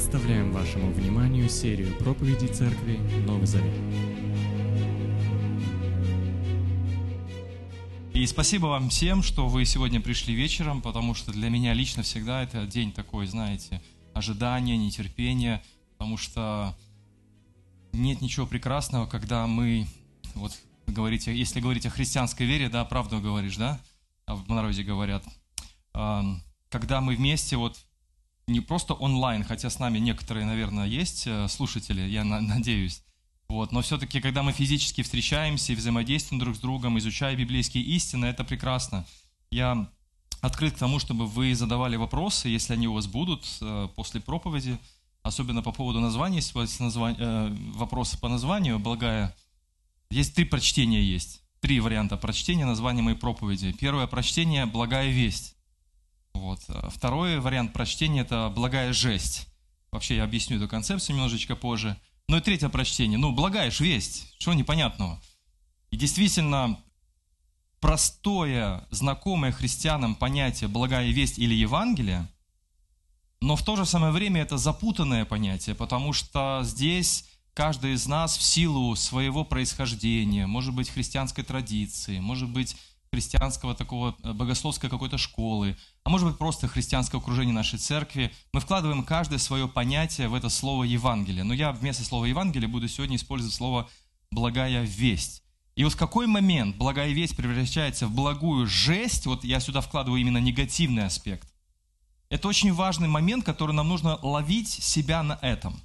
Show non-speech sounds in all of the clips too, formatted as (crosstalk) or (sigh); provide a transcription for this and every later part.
Представляем вашему вниманию серию проповедей Церкви Новый Завет. И спасибо вам всем, что вы сегодня пришли вечером, потому что для меня лично всегда это день такой, знаете, ожидания, нетерпения, потому что нет ничего прекрасного, когда мы, вот говорите, если говорить о христианской вере, да, правду говоришь, да, а в народе говорят, когда мы вместе вот не просто онлайн, хотя с нами некоторые, наверное, есть э, слушатели, я (laughs) надеюсь, вот, но все-таки, когда мы физически встречаемся и взаимодействуем друг с другом, изучая библейские истины, это прекрасно. Я открыт к тому, чтобы вы задавали вопросы, если они у вас будут э, после проповеди, особенно по поводу названия, если у вас название, э, вопросы по названию, благая, есть три прочтения есть, три варианта прочтения названия моей проповеди. Первое прочтение – благая весть. Вот. Второй вариант прочтения – это благая жесть. Вообще я объясню эту концепцию немножечко позже. Ну и третье прочтение. Ну, благая ж весть. Что непонятного? И действительно, простое, знакомое христианам понятие «благая весть» или «Евангелие», но в то же самое время это запутанное понятие, потому что здесь каждый из нас в силу своего происхождения, может быть, христианской традиции, может быть, христианского такого э, богословской какой-то школы, а может быть просто христианское окружение нашей церкви, мы вкладываем каждое свое понятие в это слово Евангелие. Но я вместо слова Евангелие буду сегодня использовать слово благая весть. И вот в какой момент благая весть превращается в благую жесть, вот я сюда вкладываю именно негативный аспект. Это очень важный момент, который нам нужно ловить себя на этом.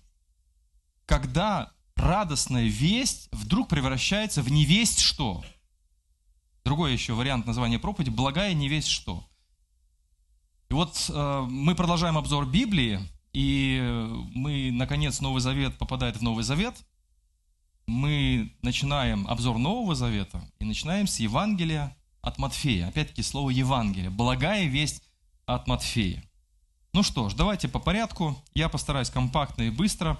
Когда радостная весть вдруг превращается в невесть что – Другой еще вариант названия проповеди – «Благая не весь что». И вот э, мы продолжаем обзор Библии, и мы, наконец, Новый Завет попадает в Новый Завет. Мы начинаем обзор Нового Завета и начинаем с Евангелия от Матфея. Опять-таки слово Евангелие. Благая весть от Матфея. Ну что ж, давайте по порядку. Я постараюсь компактно и быстро,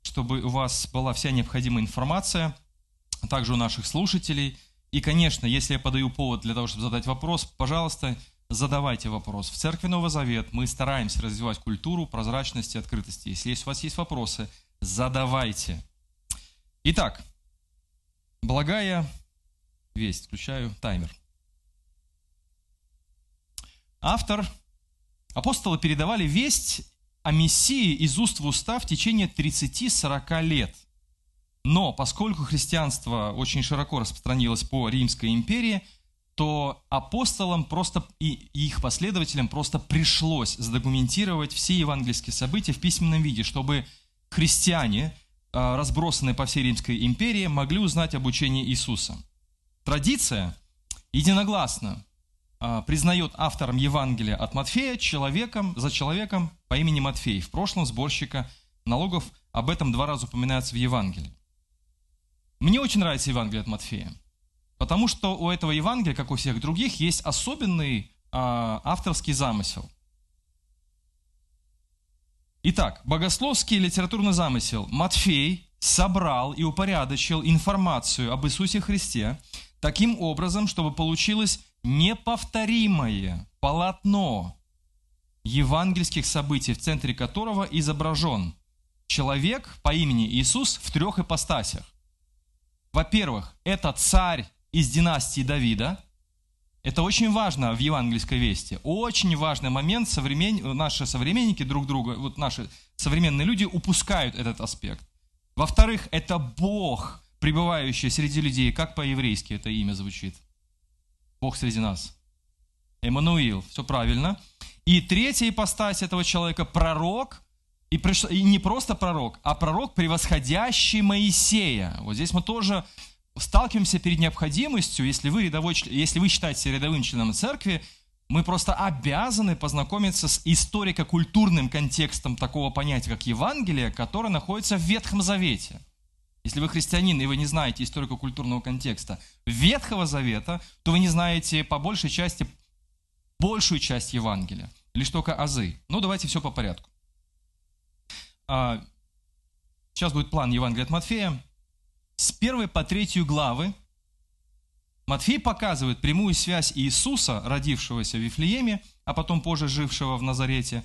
чтобы у вас была вся необходимая информация, а также у наших слушателей – и, конечно, если я подаю повод для того, чтобы задать вопрос, пожалуйста, задавайте вопрос. В Церкви Новый Завет мы стараемся развивать культуру прозрачности и открытости. Если у вас есть вопросы, задавайте. Итак, благая весть. Включаю таймер. Автор. Апостолы передавали весть о Мессии из уст в уста в течение 30-40 лет – но поскольку христианство очень широко распространилось по Римской империи, то апостолам просто и их последователям просто пришлось задокументировать все евангельские события в письменном виде, чтобы христиане, а, разбросанные по всей Римской империи, могли узнать об учении Иисуса. Традиция единогласно а, признает автором Евангелия от Матфея человеком за человеком по имени Матфей, в прошлом сборщика налогов. Об этом два раза упоминается в Евангелии. Мне очень нравится Евангелие от Матфея, потому что у этого Евангелия, как у всех других, есть особенный э, авторский замысел. Итак, богословский литературный замысел. Матфей собрал и упорядочил информацию об Иисусе Христе таким образом, чтобы получилось неповторимое полотно евангельских событий, в центре которого изображен человек по имени Иисус в трех ипостасях. Во-первых, это царь из династии Давида. Это очень важно в евангельской вести. Очень важный момент. Современ... Наши современники друг друга, вот наши современные люди упускают этот аспект. Во-вторых, это Бог, пребывающий среди людей. Как по-еврейски это имя звучит? Бог среди нас. Эммануил. Все правильно. И третья ипостась этого человека – пророк, и, приш... и не просто пророк, а пророк, превосходящий Моисея. Вот здесь мы тоже сталкиваемся перед необходимостью, если вы, рядовой, если вы считаете рядовым членом церкви, мы просто обязаны познакомиться с историко-культурным контекстом такого понятия, как Евангелие, которое находится в Ветхом Завете. Если вы христианин и вы не знаете историко-культурного контекста Ветхого Завета, то вы не знаете по большей части большую часть Евангелия, лишь только азы. Ну, давайте все по порядку. А, сейчас будет план Евангелия от Матфея. С первой по третью главы Матфей показывает прямую связь Иисуса, родившегося в Вифлееме, а потом позже жившего в Назарете,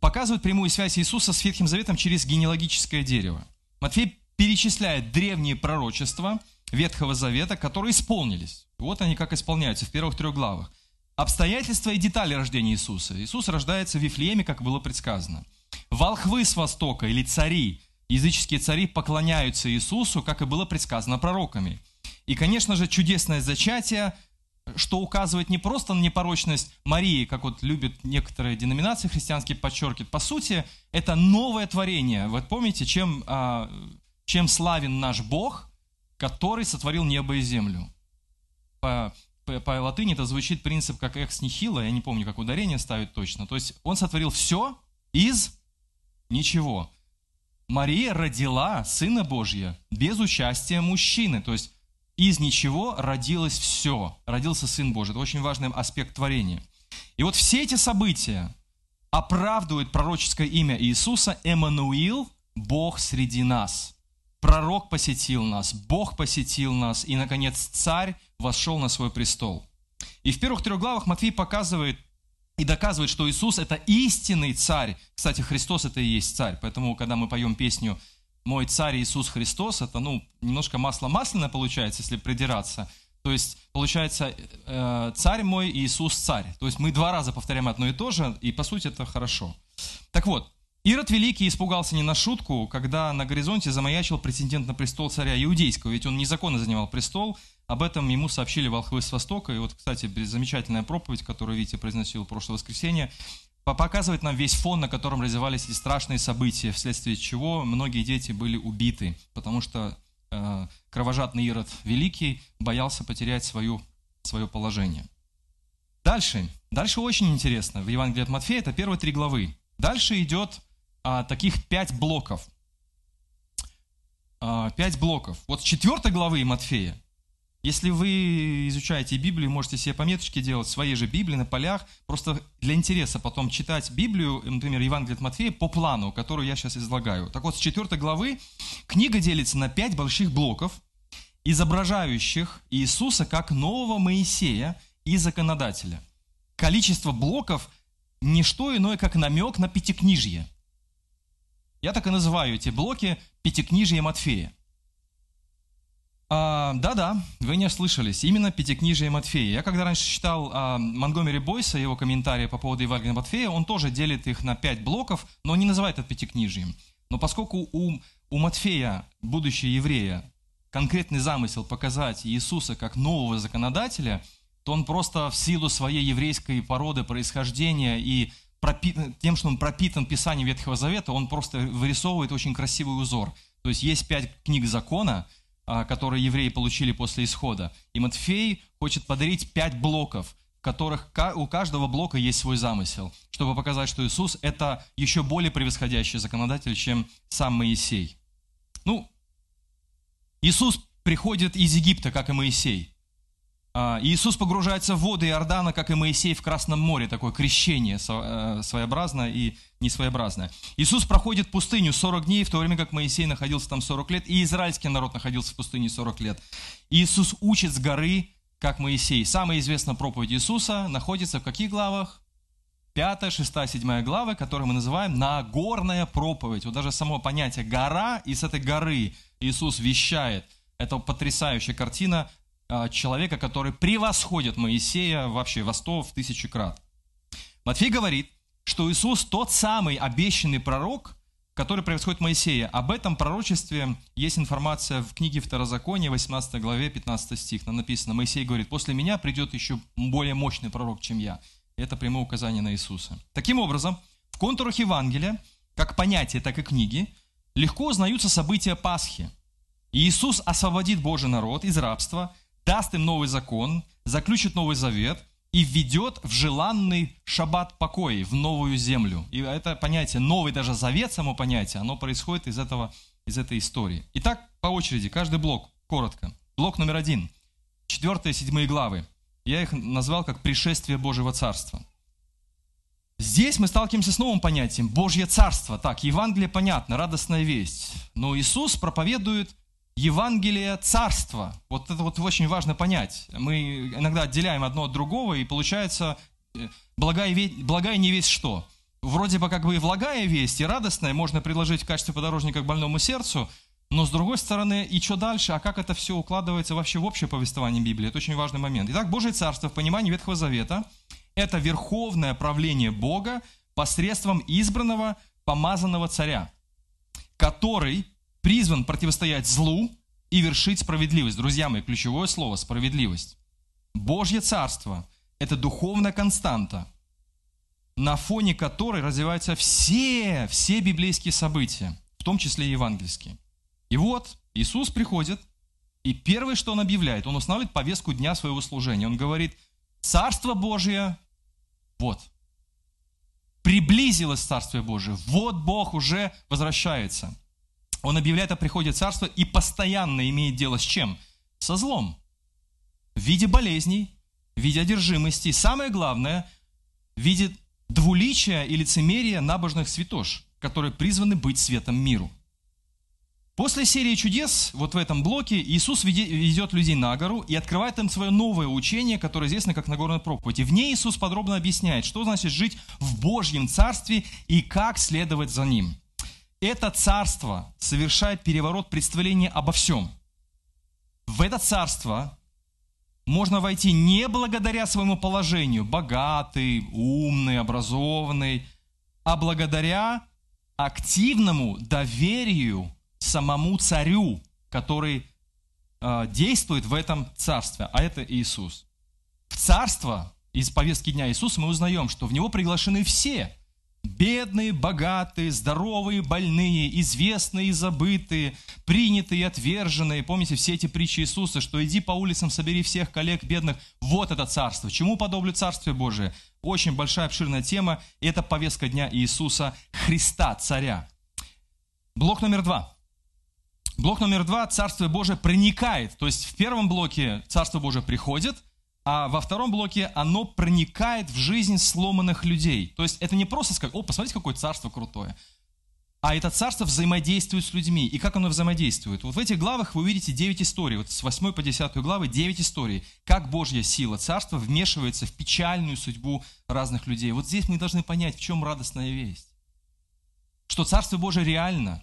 показывают прямую связь Иисуса с Ветхим Заветом через генеалогическое дерево. Матфей перечисляет древние пророчества Ветхого Завета, которые исполнились. Вот они как исполняются в первых трех главах. Обстоятельства и детали рождения Иисуса. Иисус рождается в Вифлееме, как было предсказано. Волхвы с востока или цари, языческие цари поклоняются Иисусу, как и было предсказано пророками. И, конечно же, чудесное зачатие, что указывает не просто на непорочность Марии, как вот любят некоторые деноминации христианские подчеркивают. По сути, это новое творение. Вот помните, чем, а, чем славен наш Бог, который сотворил небо и землю? По, по, по латыни это звучит принцип как экс нихила, я не помню, как ударение ставить точно. То есть он сотворил все из ничего. Мария родила Сына Божья без участия мужчины. То есть из ничего родилось все. Родился Сын Божий. Это очень важный аспект творения. И вот все эти события оправдывают пророческое имя Иисуса Эммануил, Бог среди нас. Пророк посетил нас, Бог посетил нас, и, наконец, царь вошел на свой престол. И в первых трех главах Матфей показывает и доказывает, что Иисус – это истинный царь. Кстати, Христос – это и есть царь. Поэтому, когда мы поем песню «Мой царь Иисус Христос», это, ну, немножко масло масляное получается, если придираться. То есть, получается, э, царь мой Иисус царь. То есть, мы два раза повторяем одно и то же, и, по сути, это хорошо. Так вот, Ирод Великий испугался не на шутку, когда на горизонте замаячил претендент на престол царя Иудейского, ведь он незаконно занимал престол, об этом ему сообщили волхвы с Востока. И вот, кстати, замечательная проповедь, которую Витя произносил в прошлое воскресенье, показывает нам весь фон, на котором развивались эти страшные события, вследствие чего многие дети были убиты, потому что э, кровожадный Ирод Великий боялся потерять свою, свое положение. Дальше. Дальше очень интересно. В Евангелии от Матфея это первые три главы. Дальше идет а, таких пять блоков. А, пять блоков. Вот с четвертой главы Матфея если вы изучаете Библию, можете себе пометочки делать в своей же Библии на полях, просто для интереса потом читать Библию, например, Евангелие от Матфея по плану, который я сейчас излагаю. Так вот, с 4 главы книга делится на пять больших блоков, изображающих Иисуса как нового Моисея и законодателя. Количество блоков – не что иное, как намек на пятикнижье. Я так и называю эти блоки пятикнижье Матфея. А, да-да, вы не ослышались. Именно Пятикнижие Матфея. Я когда раньше читал а, Монгомери Бойса, его комментарии по поводу Евангелия Матфея, он тоже делит их на пять блоков, но не называет это Пятикнижием. Но поскольку у, у Матфея, будущего еврея, конкретный замысел показать Иисуса как нового законодателя, то он просто в силу своей еврейской породы, происхождения и пропитан, тем, что он пропитан Писанием Ветхого Завета, он просто вырисовывает очень красивый узор. То есть есть пять книг закона – а, которые евреи получили после исхода. И Матфей хочет подарить пять блоков, в которых у каждого блока есть свой замысел, чтобы показать, что Иисус – это еще более превосходящий законодатель, чем сам Моисей. Ну, Иисус приходит из Египта, как и Моисей. А, Иисус погружается в воды Иордана, как и Моисей в Красном море, такое крещение э, своеобразное и несвоеобразное. Иисус проходит пустыню 40 дней, в то время как Моисей находился там 40 лет, и израильский народ находился в пустыне 40 лет. Иисус учит с горы, как Моисей. Самая известная проповедь Иисуса находится в каких главах? 5, 6, 7 главы, которые мы называем Нагорная проповедь. Вот даже само понятие гора, и с этой горы Иисус вещает. Это потрясающая картина человека, который превосходит Моисея вообще во сто, в тысячу крат. Матфей говорит, что Иисус тот самый обещанный пророк, который превосходит Моисея. Об этом пророчестве есть информация в книге Второзакония, 18 главе, 15 стих. Там написано, Моисей говорит, после меня придет еще более мощный пророк, чем я. Это прямое указание на Иисуса. Таким образом, в контурах Евангелия, как понятия, так и книги, легко узнаются события Пасхи. Иисус освободит Божий народ из рабства – даст им новый закон, заключит новый завет и введет в желанный шаббат покоя, в новую землю. И это понятие, новый даже завет, само понятие, оно происходит из, этого, из этой истории. Итак, по очереди, каждый блок, коротко. Блок номер один, четвертые, седьмые главы. Я их назвал как «Пришествие Божьего Царства». Здесь мы сталкиваемся с новым понятием – Божье Царство. Так, Евангелие понятно, радостная весть. Но Иисус проповедует Евангелие Царства. Вот это вот очень важно понять. Мы иногда отделяем одно от другого, и получается э, благая, благая не весь что. вроде бы как бы и благая весть, и радостная, можно предложить в качестве подорожника к больному сердцу, но с другой стороны, и что дальше, а как это все укладывается вообще в общее повествование Библии, это очень важный момент. Итак, Божье Царство в понимании Ветхого Завета – это верховное правление Бога посредством избранного, помазанного царя, который призван противостоять злу и вершить справедливость. Друзья мои, ключевое слово – справедливость. Божье Царство – это духовная константа, на фоне которой развиваются все, все библейские события, в том числе и евангельские. И вот Иисус приходит, и первое, что Он объявляет, Он устанавливает повестку дня своего служения. Он говорит, Царство Божие, вот, приблизилось Царствие Божие, вот Бог уже возвращается. Он объявляет о приходе Царства и постоянно имеет дело с чем? Со злом. В виде болезней, в виде одержимости. Самое главное, в виде двуличия и лицемерия набожных святош, которые призваны быть светом миру. После серии чудес, вот в этом блоке, Иисус ведет людей на гору и открывает им свое новое учение, которое известно как Нагорная проповедь. И в ней Иисус подробно объясняет, что значит жить в Божьем Царстве и как следовать за Ним. Это Царство совершает переворот представления обо всем. В это Царство можно войти не благодаря своему положению, богатый, умный, образованный, а благодаря активному доверию самому царю, который э, действует в этом царстве, а это Иисус. В царство из повестки дня Иисуса мы узнаем, что в него приглашены все. Бедные, богатые, здоровые, больные, известные и забытые, принятые и отверженные. Помните все эти притчи Иисуса, что иди по улицам, собери всех коллег бедных. Вот это царство. Чему подоблю Царствие Божие? Очень большая, обширная тема. И это повестка дня Иисуса Христа, царя. Блок номер два. Блок номер два – Царствие Божие проникает. То есть в первом блоке Царство Божие приходит, а во втором блоке оно проникает в жизнь сломанных людей. То есть это не просто сказать, о, посмотрите, какое царство крутое. А это царство взаимодействует с людьми. И как оно взаимодействует? Вот в этих главах вы увидите 9 историй. Вот с 8 по 10 главы 9 историй. Как Божья сила, царство вмешивается в печальную судьбу разных людей. Вот здесь мы должны понять, в чем радостная весть. Что Царство Божие реально.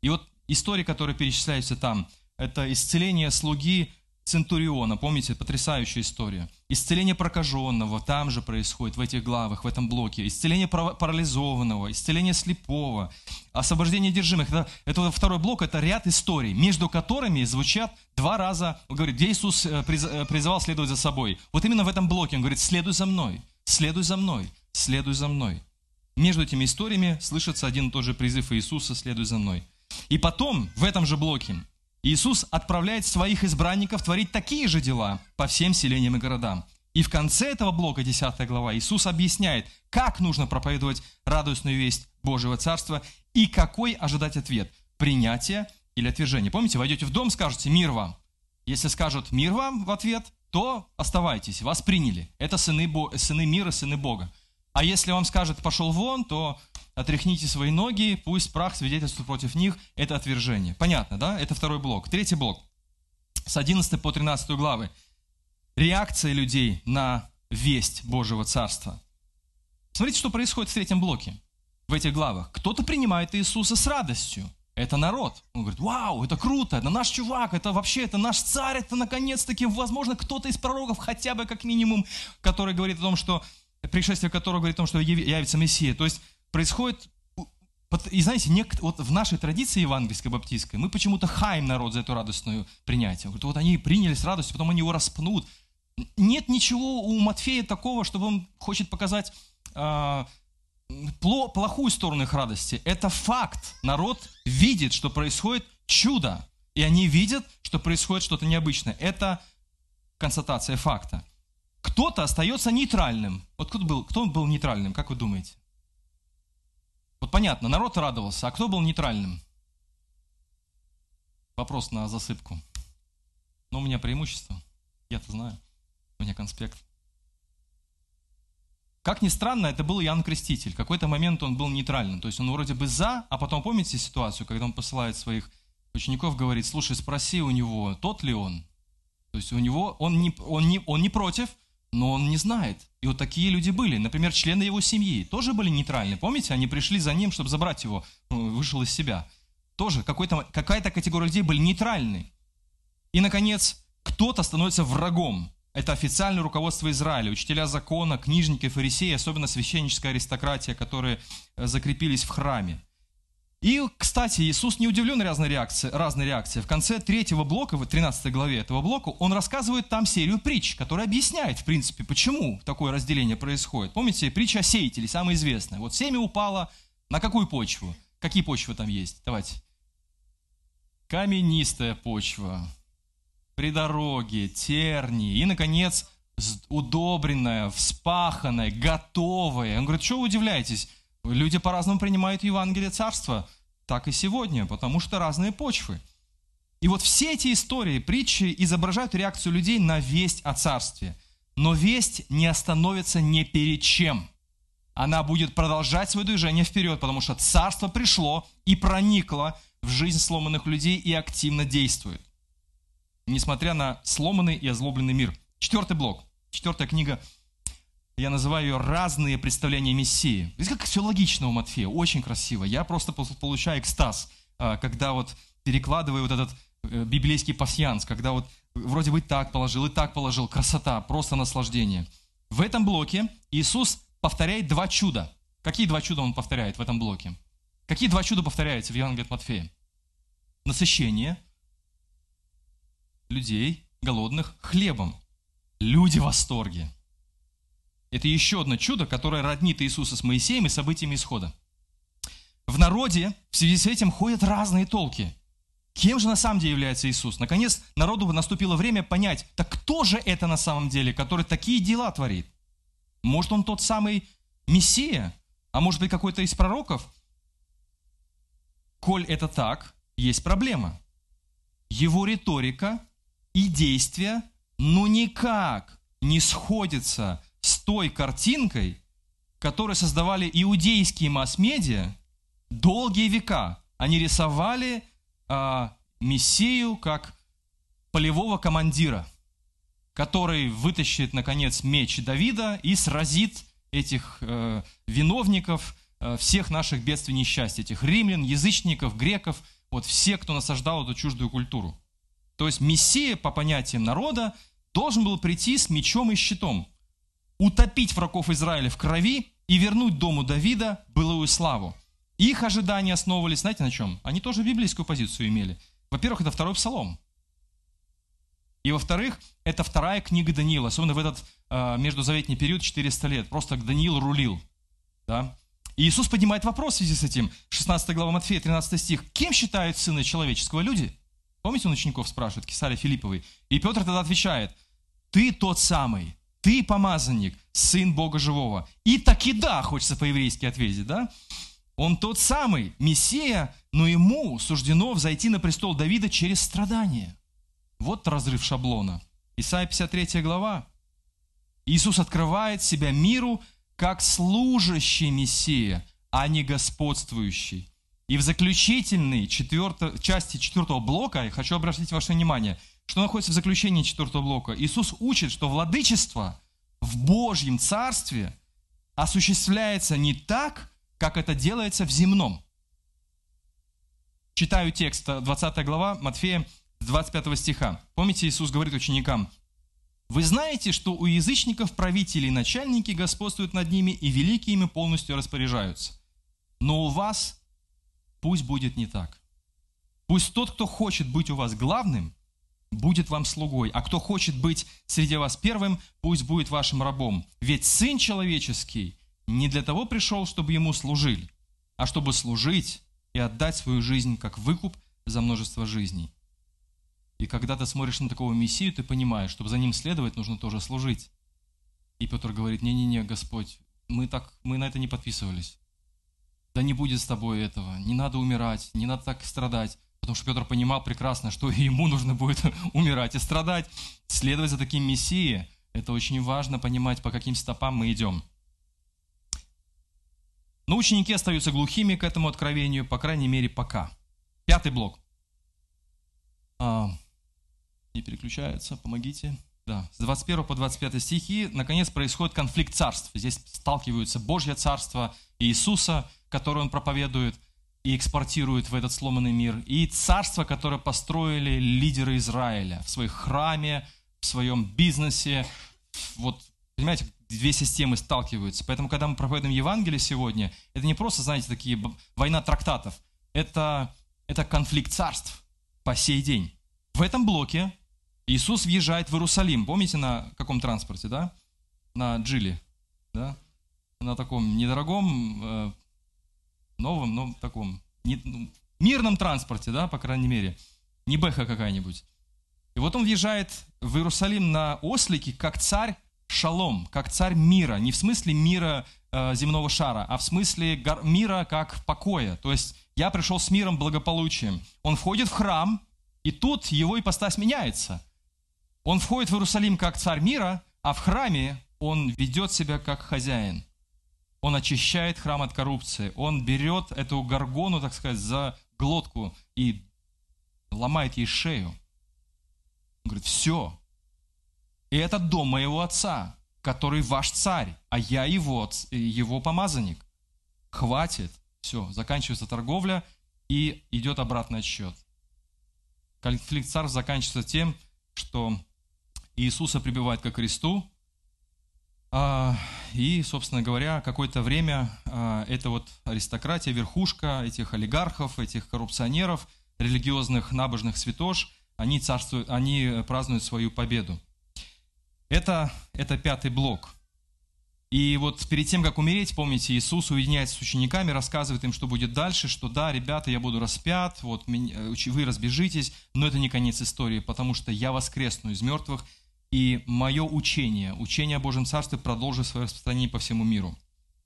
И вот истории, которые перечисляются там, это исцеление слуги Центуриона, помните, потрясающая история. Исцеление прокаженного там же происходит, в этих главах, в этом блоке. Исцеление парализованного, исцеление слепого, освобождение держимых. Это, это второй блок, это ряд историй, между которыми звучат два раза, он говорит, где Иисус э, э, призывал следовать за собой. Вот именно в этом блоке он говорит, следуй за мной, следуй за мной, следуй за мной. Между этими историями слышится один и тот же призыв Иисуса, следуй за мной. И потом, в этом же блоке, Иисус отправляет своих избранников творить такие же дела по всем селениям и городам. И в конце этого блока, 10 глава, Иисус объясняет, как нужно проповедовать радостную весть Божьего Царства и какой ожидать ответ – принятие или отвержение. Помните, войдете в дом, скажете «мир вам». Если скажут «мир вам» в ответ, то оставайтесь, вас приняли. Это сыны, Бо... сыны мира, сыны Бога. А если вам скажут «пошел вон», то отряхните свои ноги, пусть прах свидетельствует против них, это отвержение. Понятно, да? Это второй блок. Третий блок. С 11 по 13 главы. Реакция людей на весть Божьего Царства. Смотрите, что происходит в третьем блоке, в этих главах. Кто-то принимает Иисуса с радостью. Это народ. Он говорит, вау, это круто, это наш чувак, это вообще, это наш царь, это наконец-таки, возможно, кто-то из пророков, хотя бы как минимум, который говорит о том, что пришествие которого говорит о том, что явится Мессия. То есть происходит и знаете, вот в нашей традиции евангельской, баптистской, мы почему-то хаем народ за эту радостную принятие. Говорит, вот они приняли с радостью, потом они его распнут. Нет ничего у Матфея такого, чтобы он хочет показать э, пло- плохую сторону их радости. Это факт. Народ видит, что происходит чудо. И они видят, что происходит что-то необычное. Это констатация факта. Кто-то остается нейтральным. Вот кто был, кто был нейтральным, как вы думаете? Вот понятно, народ радовался, а кто был нейтральным? Вопрос на засыпку. Но у меня преимущество. Я-то знаю. У меня конспект. Как ни странно, это был Иоанн Креститель. В какой-то момент он был нейтральным. То есть он вроде бы за, а потом помните ситуацию, когда он посылает своих учеников, говорит, слушай, спроси у него, тот ли он. То есть у него, он не, он не, он не против, но он не знает. И вот такие люди были. Например, члены его семьи тоже были нейтральны. Помните, они пришли за ним, чтобы забрать его, вышел из себя. Тоже какая-то категория людей были нейтральны. И, наконец, кто-то становится врагом. Это официальное руководство Израиля, учителя закона, книжники, фарисеи, особенно священническая аристократия, которые э, закрепились в храме. И, кстати, Иисус не удивлен разной реакции, разной реакции. В конце третьего блока, в 13 главе этого блока, он рассказывает там серию притч, которая объясняет, в принципе, почему такое разделение происходит. Помните, притча о сеятеле, самая известная. Вот семя упало на какую почву? Какие почвы там есть? Давайте. Каменистая почва, при дороге, тернии и, наконец, удобренная, вспаханная, готовая. Он говорит, что вы удивляетесь? Люди по-разному принимают Евангелие Царства, так и сегодня, потому что разные почвы. И вот все эти истории, притчи изображают реакцию людей на весть о Царстве. Но весть не остановится ни перед чем. Она будет продолжать свое движение вперед, потому что Царство пришло и проникло в жизнь сломанных людей и активно действует несмотря на сломанный и озлобленный мир. Четвертый блок, четвертая книга, я называю ее «Разные представления Мессии». Здесь как все логично у Матфея, очень красиво. Я просто получаю экстаз, а, когда вот перекладываю вот этот э, библейский пасьянс, когда вот вроде бы так положил, и так положил, красота, просто наслаждение. В этом блоке Иисус повторяет два чуда. Какие два чуда он повторяет в этом блоке? Какие два чуда повторяются в Евангелии от Матфея? Насыщение – людей, голодных, хлебом. Люди в восторге. Это еще одно чудо, которое роднит Иисуса с Моисеем и событиями исхода. В народе в связи с этим ходят разные толки. Кем же на самом деле является Иисус? Наконец, народу наступило время понять, так кто же это на самом деле, который такие дела творит? Может, он тот самый Мессия? А может быть, какой-то из пророков? Коль это так, есть проблема. Его риторика и действия, но никак не сходятся с той картинкой, которую создавали иудейские масс-медиа долгие века. Они рисовали а, Мессию как полевого командира, который вытащит, наконец, меч Давида и сразит этих э, виновников э, всех наших бедствий и несчастий, этих римлян, язычников, греков, вот все, кто насаждал эту чуждую культуру. То есть Мессия, по понятиям народа, должен был прийти с мечом и щитом, утопить врагов Израиля в крови и вернуть дому Давида былую славу. Их ожидания основывались, знаете, на чем? Они тоже библейскую позицию имели. Во-первых, это второй псалом. И во-вторых, это вторая книга Даниила, особенно в этот э, междузаветний период 400 лет. Просто Даниил рулил. Да? И Иисус поднимает вопрос в связи с этим. 16 глава Матфея, 13 стих. Кем считают сына человеческого люди? Помните, он учеников спрашивает, Кесаря Филипповой. И Петр тогда отвечает, ты тот самый, ты помазанник, сын Бога живого. И таки да, хочется по-еврейски ответить, да? Он тот самый, Мессия, но ему суждено взойти на престол Давида через страдания. Вот разрыв шаблона. Исайя 53 глава. Иисус открывает себя миру как служащий Мессия, а не господствующий. И в заключительной четвертой, части четвертого блока, я хочу обратить ваше внимание, что находится в заключении четвертого блока. Иисус учит, что владычество в Божьем Царстве осуществляется не так, как это делается в земном. Читаю текст, 20 глава Матфея, 25 стиха. Помните, Иисус говорит ученикам, «Вы знаете, что у язычников правители и начальники господствуют над ними, и великие ими полностью распоряжаются. Но у вас Пусть будет не так. Пусть тот, кто хочет быть у вас главным, будет вам слугой, а кто хочет быть среди вас первым, пусть будет вашим рабом. Ведь Сын Человеческий не для того пришел, чтобы ему служили, а чтобы служить и отдать свою жизнь как выкуп за множество жизней. И когда ты смотришь на такого Мессию, ты понимаешь, чтобы за ним следовать, нужно тоже служить. И Петр говорит, не-не-не, Господь, мы, так, мы на это не подписывались да не будет с тобой этого, не надо умирать, не надо так страдать. Потому что Петр понимал прекрасно, что (laughs) ему нужно будет (laughs) умирать и страдать. Следовать за таким Мессией, это очень важно понимать, по каким стопам мы идем. Но ученики остаются глухими к этому откровению, по крайней мере, пока. Пятый блок. А, не переключается, помогите. да, с 21 по 25 стихи, наконец, происходит конфликт царств. Здесь сталкиваются Божье царство и Иисуса, которое он проповедует и экспортирует в этот сломанный мир, и царство, которое построили лидеры Израиля в своих храме, в своем бизнесе. Вот, понимаете, две системы сталкиваются. Поэтому, когда мы проповедуем Евангелие сегодня, это не просто, знаете, такие война трактатов. Это, это конфликт царств по сей день. В этом блоке Иисус въезжает в Иерусалим. Помните, на каком транспорте, да? На Джиле, да? На таком недорогом, э, новом, но таком не, ну, мирном транспорте, да, по крайней мере. Не Бэха какая-нибудь. И вот он въезжает в Иерусалим на ослике, как царь шалом, как царь мира. Не в смысле мира э, земного шара, а в смысле гор- мира как покоя. То есть я пришел с миром, благополучием. Он входит в храм, и тут его ипостась меняется. Он входит в Иерусалим как царь мира, а в храме он ведет себя как хозяин. Он очищает храм от коррупции. Он берет эту горгону, так сказать, за глотку и ломает ей шею. Он говорит, все. И это дом моего отца, который ваш царь, а я его, его помазанник. Хватит. Все, заканчивается торговля и идет обратный отсчет. Конфликт царств заканчивается тем, что Иисуса прибивают ко кресту, а, и, собственно говоря, какое-то время а, эта вот аристократия, верхушка этих олигархов, этих коррупционеров, религиозных набожных святош, они, царствуют, они празднуют свою победу. Это, это пятый блок. И вот перед тем, как умереть, помните, Иисус уединяется с учениками, рассказывает им, что будет дальше, что да, ребята, я буду распят, вот вы разбежитесь, но это не конец истории, потому что я воскресну из мертвых, и мое учение, учение о Божьем Царстве продолжит свое распространение по всему миру.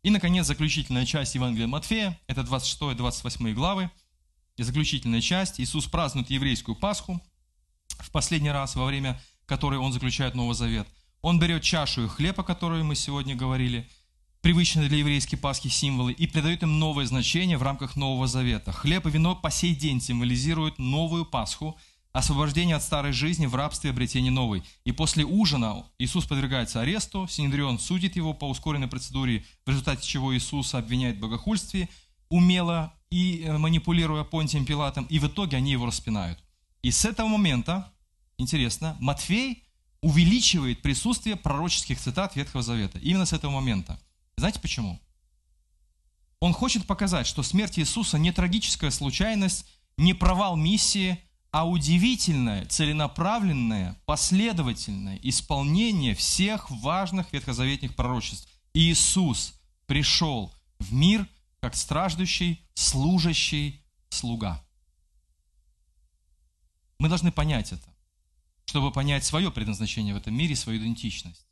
И, наконец, заключительная часть Евангелия Матфея, это 26-28 главы, и заключительная часть. Иисус празднует еврейскую Пасху в последний раз, во время которой Он заключает Новый Завет. Он берет чашу и хлеб, о которой мы сегодня говорили, привычные для еврейской Пасхи символы, и придает им новое значение в рамках Нового Завета. Хлеб и вино по сей день символизируют новую Пасху – освобождение от старой жизни в рабстве обретение новой. И после ужина Иисус подвергается аресту, Синедрион судит его по ускоренной процедуре, в результате чего Иисус обвиняет в богохульстве, умело и э, манипулируя Понтием Пилатом, и в итоге они его распинают. И с этого момента, интересно, Матфей увеличивает присутствие пророческих цитат Ветхого Завета. Именно с этого момента. Знаете почему? Он хочет показать, что смерть Иисуса не трагическая случайность, не провал миссии – а удивительное, целенаправленное, последовательное исполнение всех важных ветхозаветных пророчеств. Иисус пришел в мир как страждущий, служащий слуга. Мы должны понять это, чтобы понять свое предназначение в этом мире, свою идентичность.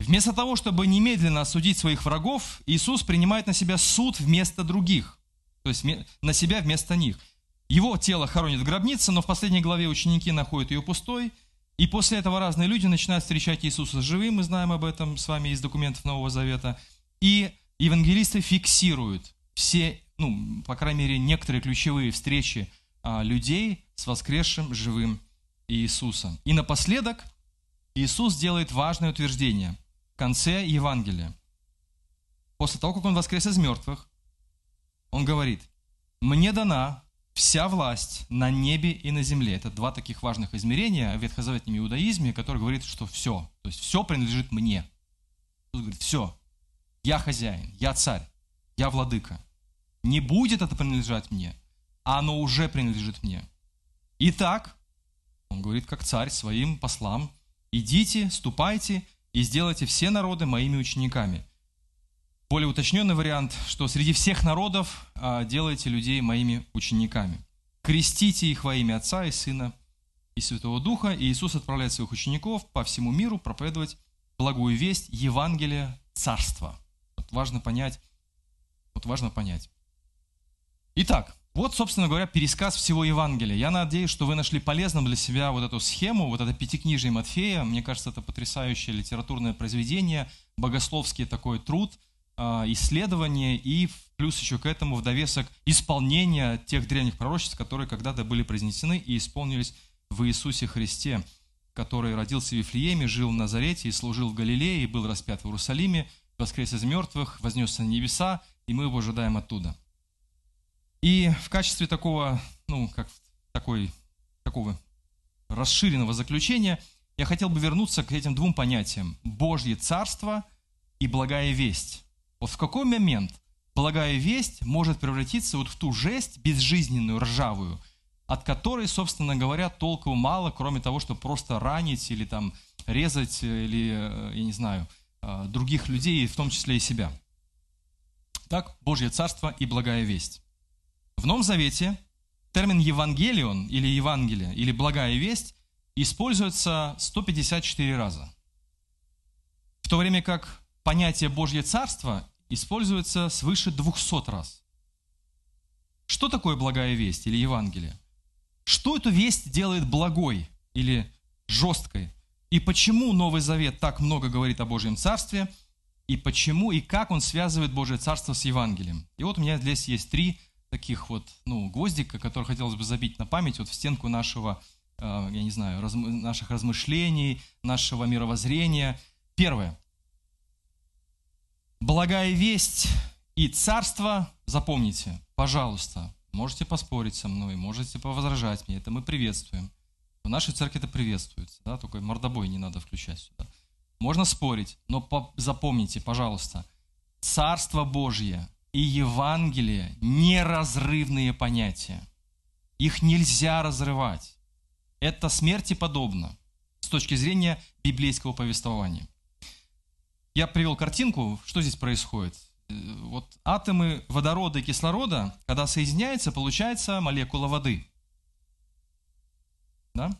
Вместо того, чтобы немедленно осудить своих врагов, Иисус принимает на себя суд вместо других, то есть на себя вместо них – его тело хоронят в гробнице, но в последней главе ученики находят ее пустой, и после этого разные люди начинают встречать Иисуса живым, мы знаем об этом с вами из документов Нового Завета, и евангелисты фиксируют все, ну, по крайней мере, некоторые ключевые встречи а, людей с воскресшим живым Иисусом. И напоследок Иисус делает важное утверждение в конце Евангелия. После того, как Он воскрес из мертвых, Он говорит, «Мне дана вся власть на небе и на земле. Это два таких важных измерения в ветхозаветном иудаизме, который говорит, что все, то есть все принадлежит мне. Иисус говорит, все, я хозяин, я царь, я владыка. Не будет это принадлежать мне, а оно уже принадлежит мне. Итак, он говорит как царь своим послам, идите, ступайте и сделайте все народы моими учениками – более уточненный вариант, что среди всех народов а, делайте людей моими учениками. Крестите их во имя Отца и Сына и Святого Духа, и Иисус отправляет своих учеников по всему миру проповедовать благую весть Евангелия Царства. Вот важно понять, вот важно понять. Итак, вот, собственно говоря, пересказ всего Евангелия. Я надеюсь, что вы нашли полезным для себя вот эту схему, вот это пятикнижие Матфея. Мне кажется, это потрясающее литературное произведение, богословский такой труд – а, исследования и плюс еще к этому в довесок исполнения тех древних пророчеств, которые когда-то были произнесены и исполнились в Иисусе Христе. который родился в Вифлееме, жил в Назарете и служил в Галилее, и был распят в Иерусалиме, воскрес из мертвых, вознесся на небеса, и мы его ожидаем оттуда. И в качестве такого, ну, как такой, такого расширенного заключения я хотел бы вернуться к этим двум понятиям – Божье Царство и благая весть. Вот в какой момент благая весть может превратиться вот в ту жесть безжизненную, ржавую, от которой, собственно говоря, толку мало, кроме того, чтобы просто ранить или там резать, или, э, я не знаю, э, других людей, в том числе и себя. Так, Божье Царство и благая весть. В Новом Завете термин «евангелион» или «евангелие» или «благая весть» используется 154 раза. В то время как понятие «Божье Царство» используется свыше 200 раз. Что такое благая весть или Евангелие? Что эту весть делает благой или жесткой? И почему Новый Завет так много говорит о Божьем Царстве? И почему и как он связывает Божье Царство с Евангелием? И вот у меня здесь есть три таких вот ну, гвоздика, которые хотелось бы забить на память вот в стенку нашего, э, я не знаю, раз, наших размышлений, нашего мировоззрения. Первое. Благая весть и царство, запомните, пожалуйста, можете поспорить со мной, можете повозражать мне, это мы приветствуем. В нашей церкви это приветствуется, да, только мордобой не надо включать сюда. Можно спорить, но по, запомните, пожалуйста, Царство Божье и Евангелие – неразрывные понятия. Их нельзя разрывать. Это смерти подобно с точки зрения библейского повествования. Я привел картинку, что здесь происходит. Э, вот атомы водорода и кислорода, когда соединяются, получается молекула воды. Да?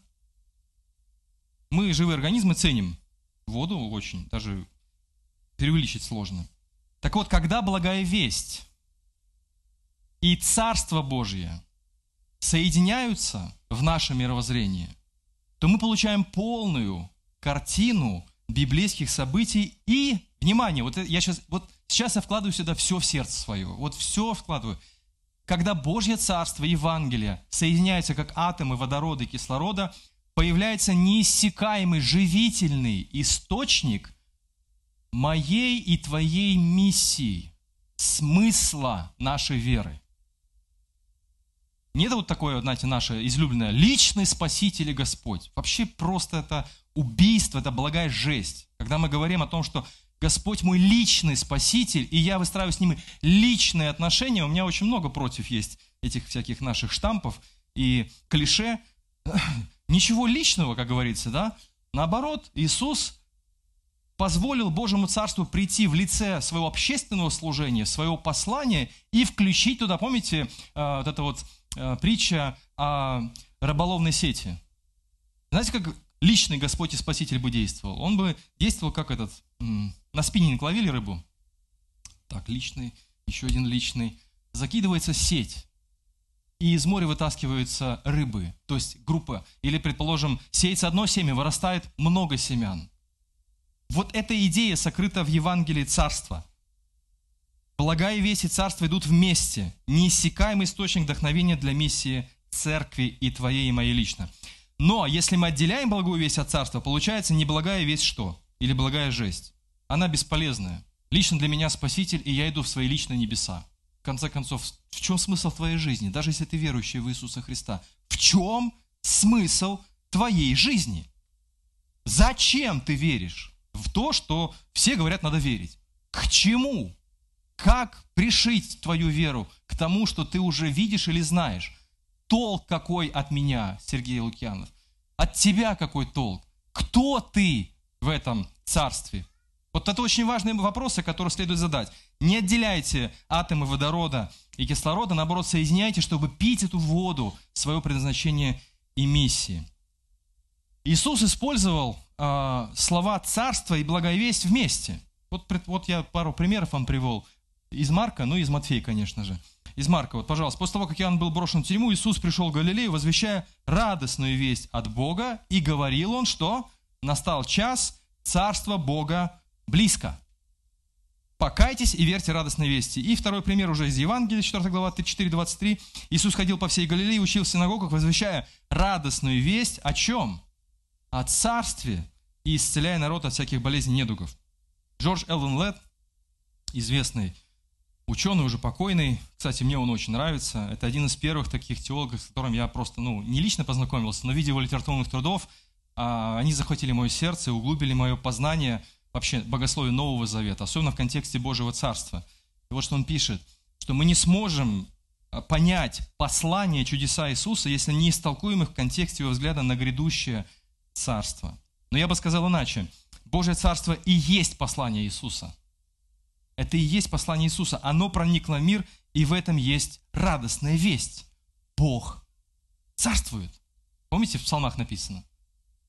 Мы, живые организмы, ценим воду очень, даже преувеличить сложно. Так вот, когда благая весть и Царство Божье соединяются в нашем мировоззрении, то мы получаем полную картину библейских событий и, внимание, вот я сейчас, вот сейчас я вкладываю сюда все в сердце свое, вот все вкладываю. Когда Божье Царство, Евангелие соединяются как атомы водорода и кислорода, появляется неиссякаемый живительный источник моей и твоей миссии, смысла нашей веры. Не это вот такое, знаете, наше излюбленное «личный Спаситель и Господь». Вообще просто это убийство, это благая жесть. Когда мы говорим о том, что Господь мой личный Спаситель, и я выстраиваю с Ним личные отношения, у меня очень много против есть этих всяких наших штампов и клише. (clears throat) Ничего личного, как говорится, да? Наоборот, Иисус позволил Божьему Царству прийти в лице своего общественного служения, своего послания и включить туда, помните, э, вот эта вот э, притча о рыболовной сети. Знаете, как личный Господь и Спаситель бы действовал. Он бы действовал как этот, на спиннинг ловили рыбу. Так, личный, еще один личный. Закидывается сеть, и из моря вытаскиваются рыбы, то есть группа. Или, предположим, сеется одно семя, вырастает много семян. Вот эта идея сокрыта в Евангелии Царства. Благая весть и Царство идут вместе. Неиссякаемый источник вдохновения для миссии Церкви и твоей, и моей лично – но если мы отделяем благую весть от царства, получается неблагая весть что? Или благая жесть? Она бесполезная. Лично для меня Спаситель, и я иду в свои личные небеса. В конце концов, в чем смысл твоей жизни, даже если ты верующий в Иисуса Христа? В чем смысл твоей жизни? Зачем ты веришь в то, что все говорят, надо верить? К чему? Как пришить твою веру к тому, что ты уже видишь или знаешь? Толк какой от меня, Сергей Лукьянов? От тебя какой толк? Кто ты в этом царстве? Вот это очень важные вопросы, которые следует задать. Не отделяйте атомы водорода и кислорода, наоборот, соединяйте, чтобы пить эту воду, свое предназначение и миссии. Иисус использовал э, слова «царство» и «благая весть» вместе. Вот, вот я пару примеров вам привел из Марка, ну и из Матфея, конечно же из Марка, вот, пожалуйста. После того, как Иоанн был брошен в тюрьму, Иисус пришел в Галилею, возвещая радостную весть от Бога, и говорил он, что настал час, царство Бога близко. Покайтесь и верьте радостной вести. И второй пример уже из Евангелия, 4 глава 4-23. Иисус ходил по всей Галилее, учил в синагогах, возвещая радостную весть о чем? о царстве и исцеляя народ от всяких болезней недугов. Джордж Элвин Лед, известный ученый, уже покойный, кстати, мне он очень нравится, это один из первых таких теологов, с которым я просто, ну, не лично познакомился, но видя его литературных трудов, а, они захватили мое сердце, углубили мое познание вообще богословия Нового Завета, особенно в контексте Божьего Царства. И вот что он пишет, что мы не сможем а, понять послание, чудеса Иисуса, если не истолкуем их в контексте его взгляда на грядущее Царство. Но я бы сказал иначе. Божье Царство и есть послание Иисуса. Это и есть послание Иисуса. Оно проникло в мир, и в этом есть радостная весть. Бог царствует. Помните, в псалмах написано?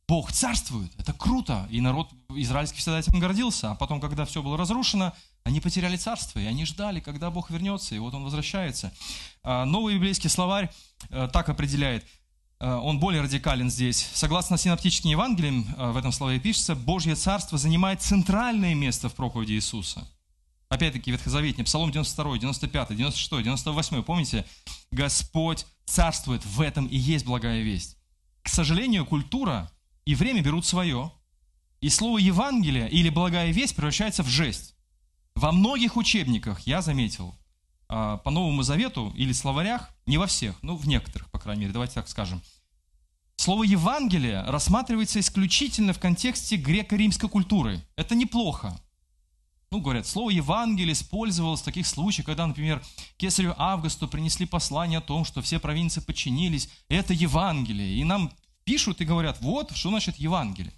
Бог царствует. Это круто. И народ израильский всегда этим гордился. А потом, когда все было разрушено, они потеряли царство. И они ждали, когда Бог вернется. И вот он возвращается. А, новый библейский словарь э, так определяет – Э, он более радикален здесь. Согласно синоптическим Евангелиям, э, в этом слове пишется, Божье Царство занимает центральное место в проповеди Иисуса. Опять-таки, Ветхозаветний, Псалом 92, 95, 96, 98, помните? Господь царствует, в этом и есть благая весть. К сожалению, культура и время берут свое, и слово Евангелие или благая весть превращается в жесть. Во многих учебниках, я заметил, а, по Новому Завету или словарях, не во всех, ну в некоторых, по крайней мере, давайте так скажем, слово Евангелие рассматривается исключительно в контексте греко-римской культуры. Это неплохо. Ну, говорят, слово Евангелие использовалось в таких случаях, когда, например, кесарю Августу принесли послание о том, что все провинции подчинились. Это Евангелие. И нам пишут и говорят, вот, что значит Евангелие.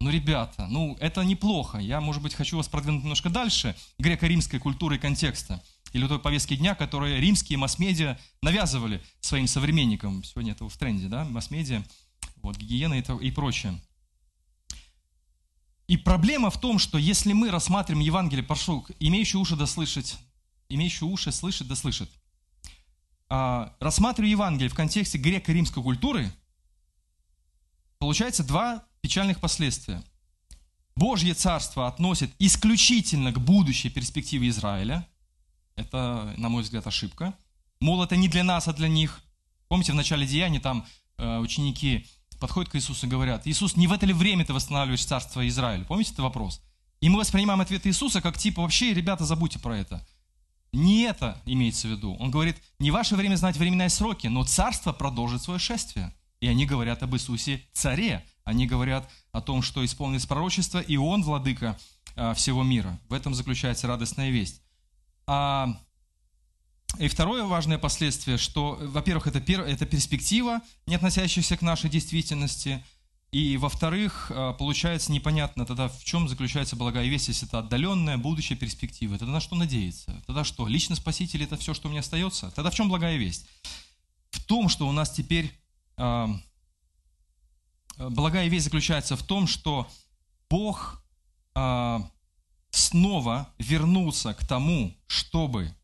Ну, ребята, ну, это неплохо. Я, может быть, хочу вас продвинуть немножко дальше греко-римской культуры и контекста или той повестки дня, которые римские масс-медиа навязывали своим современникам. Сегодня это в тренде, да, масс-медиа, вот, гигиена и, и прочее. И проблема в том, что если мы рассматриваем Евангелие, прошу, имеющие уши да слышать, имеющие уши слышать да слышат, а, Евангелие в контексте греко-римской культуры, получается два печальных последствия. Божье царство относит исключительно к будущей перспективе Израиля, это, на мой взгляд, ошибка. Мол, это не для нас, а для них. Помните, в начале Деяния там э, ученики подходят к Иисусу и говорят, Иисус, не в это ли время ты восстанавливаешь царство Израиля? Помните этот вопрос? И мы воспринимаем ответ Иисуса как типа, вообще, ребята, забудьте про это. Не это имеется в виду. Он говорит, не ваше время знать временные сроки, но царство продолжит свое шествие. И они говорят об Иисусе царе. Они говорят о том, что исполнилось пророчество, и Он владыка э, всего мира. В этом заключается радостная весть. А, и второе важное последствие, что, во-первых, это, пер, это перспектива, не относящаяся к нашей действительности, и, во-вторых, а, получается непонятно тогда, в чем заключается благая весть, если это отдаленная будущая перспектива. Тогда на что надеяться? Тогда что, лично Спаситель – это все, что мне остается? Тогда в чем благая весть? В том, что у нас теперь... Э, благая весть заключается в том, что Бог э, снова вернуться к тому, чтобы э,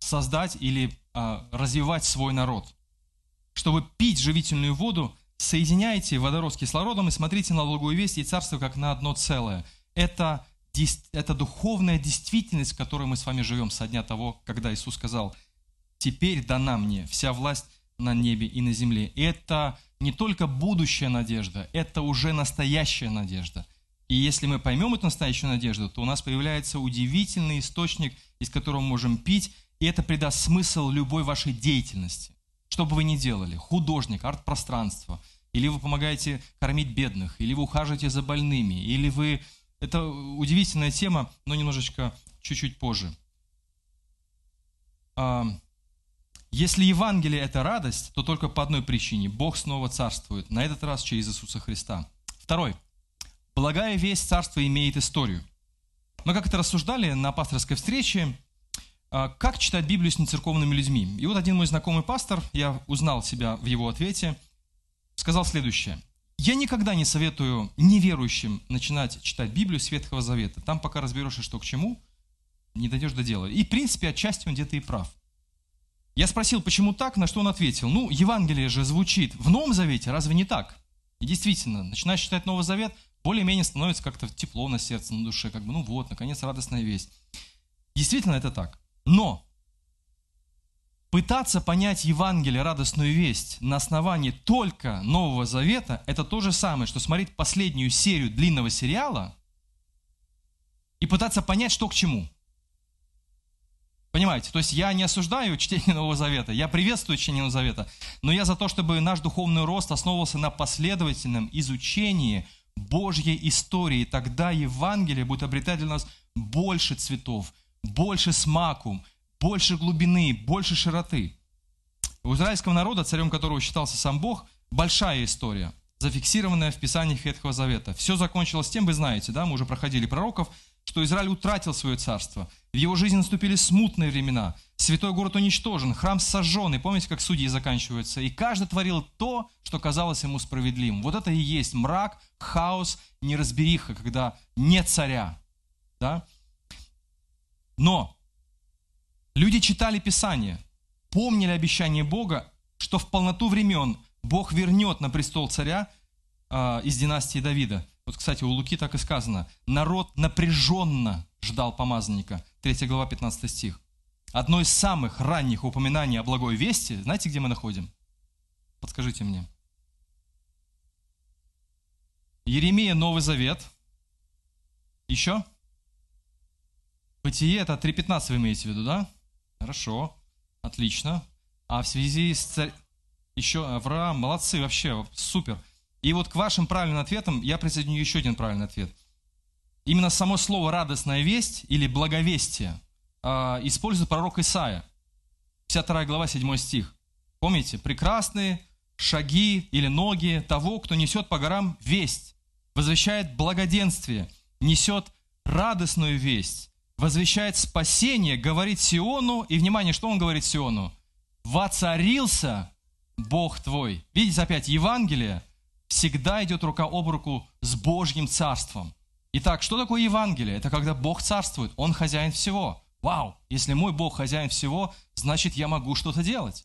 создать или э, развивать свой народ. Чтобы пить живительную воду, соединяйте водород с кислородом и смотрите на благую весть и царство как на одно целое. Это, это духовная действительность, в которой мы с вами живем со дня того, когда Иисус сказал, «Теперь дана мне вся власть на небе и на земле». Это не только будущая надежда, это уже настоящая надежда – и если мы поймем эту настоящую надежду, то у нас появляется удивительный источник, из которого мы можем пить, и это придаст смысл любой вашей деятельности. Что бы вы ни делали, художник, арт-пространство, или вы помогаете кормить бедных, или вы ухаживаете за больными, или вы... Это удивительная тема, но немножечко чуть-чуть позже. А, если Евангелие – это радость, то только по одной причине. Бог снова царствует, на этот раз через Иисуса Христа. Второй – Благая весть царства имеет историю. Мы как-то рассуждали на пасторской встрече, а, как читать Библию с нецерковными людьми. И вот один мой знакомый пастор, я узнал себя в его ответе, сказал следующее. Я никогда не советую неверующим начинать читать Библию с Завета. Там пока разберешься, что к чему, не дойдешь до дела. И, в принципе, отчасти он где-то и прав. Я спросил, почему так, на что он ответил. Ну, Евангелие же звучит в Новом Завете, разве не так? И действительно, начинаешь читать Новый Завет – более-менее становится как-то тепло на сердце, на душе, как бы, ну вот, наконец, радостная весть. Действительно, это так. Но Пытаться понять Евангелие, радостную весть на основании только Нового Завета, это то же самое, что смотреть последнюю серию длинного сериала и пытаться понять, что к чему. Понимаете? То есть я не осуждаю чтение Нового Завета, я приветствую чтение Нового Завета, но я за то, чтобы наш духовный рост основывался на последовательном изучении Божьей истории. Тогда Евангелие будет обретать для нас больше цветов, больше смаку, больше глубины, больше широты. У израильского народа, царем которого считался сам Бог, большая история, зафиксированная в Писаниях Ветхого Завета. Все закончилось тем, вы знаете, да, мы уже проходили пророков, что Израиль утратил свое царство. В его жизни наступили смутные времена. Святой город уничтожен, храм сожжен. И помните, как судьи заканчиваются? И каждый творил то, что казалось ему справедливым. Вот это и есть мрак, хаос, неразбериха, когда нет царя. Да? Но люди читали Писание, помнили обещание Бога, что в полноту времен Бог вернет на престол царя э, из династии Давида. Вот, кстати, у Луки так и сказано. Народ напряженно ждал помазанника. 3 глава, 15 стих. Одно из самых ранних упоминаний о благой вести, знаете, где мы находим? Подскажите мне. Еремия, Новый Завет. Еще? Бытие, это 3.15 вы имеете в виду, да? Хорошо, отлично. А в связи с. Еще Авраам, молодцы, вообще, супер. И вот к вашим правильным ответам я присоединю еще один правильный ответ. Именно само слово «радостная весть» или «благовестие» э, использует пророк Исаия. 52 глава, 7 стих. Помните? «Прекрасные шаги или ноги того, кто несет по горам весть, возвещает благоденствие, несет радостную весть, возвещает спасение, говорит Сиону». И, внимание, что он говорит Сиону? «Воцарился Бог твой». Видите опять, Евангелие – всегда идет рука об руку с Божьим Царством. Итак, что такое Евангелие? Это когда Бог царствует, Он хозяин всего. Вау, если мой Бог хозяин всего, значит я могу что-то делать.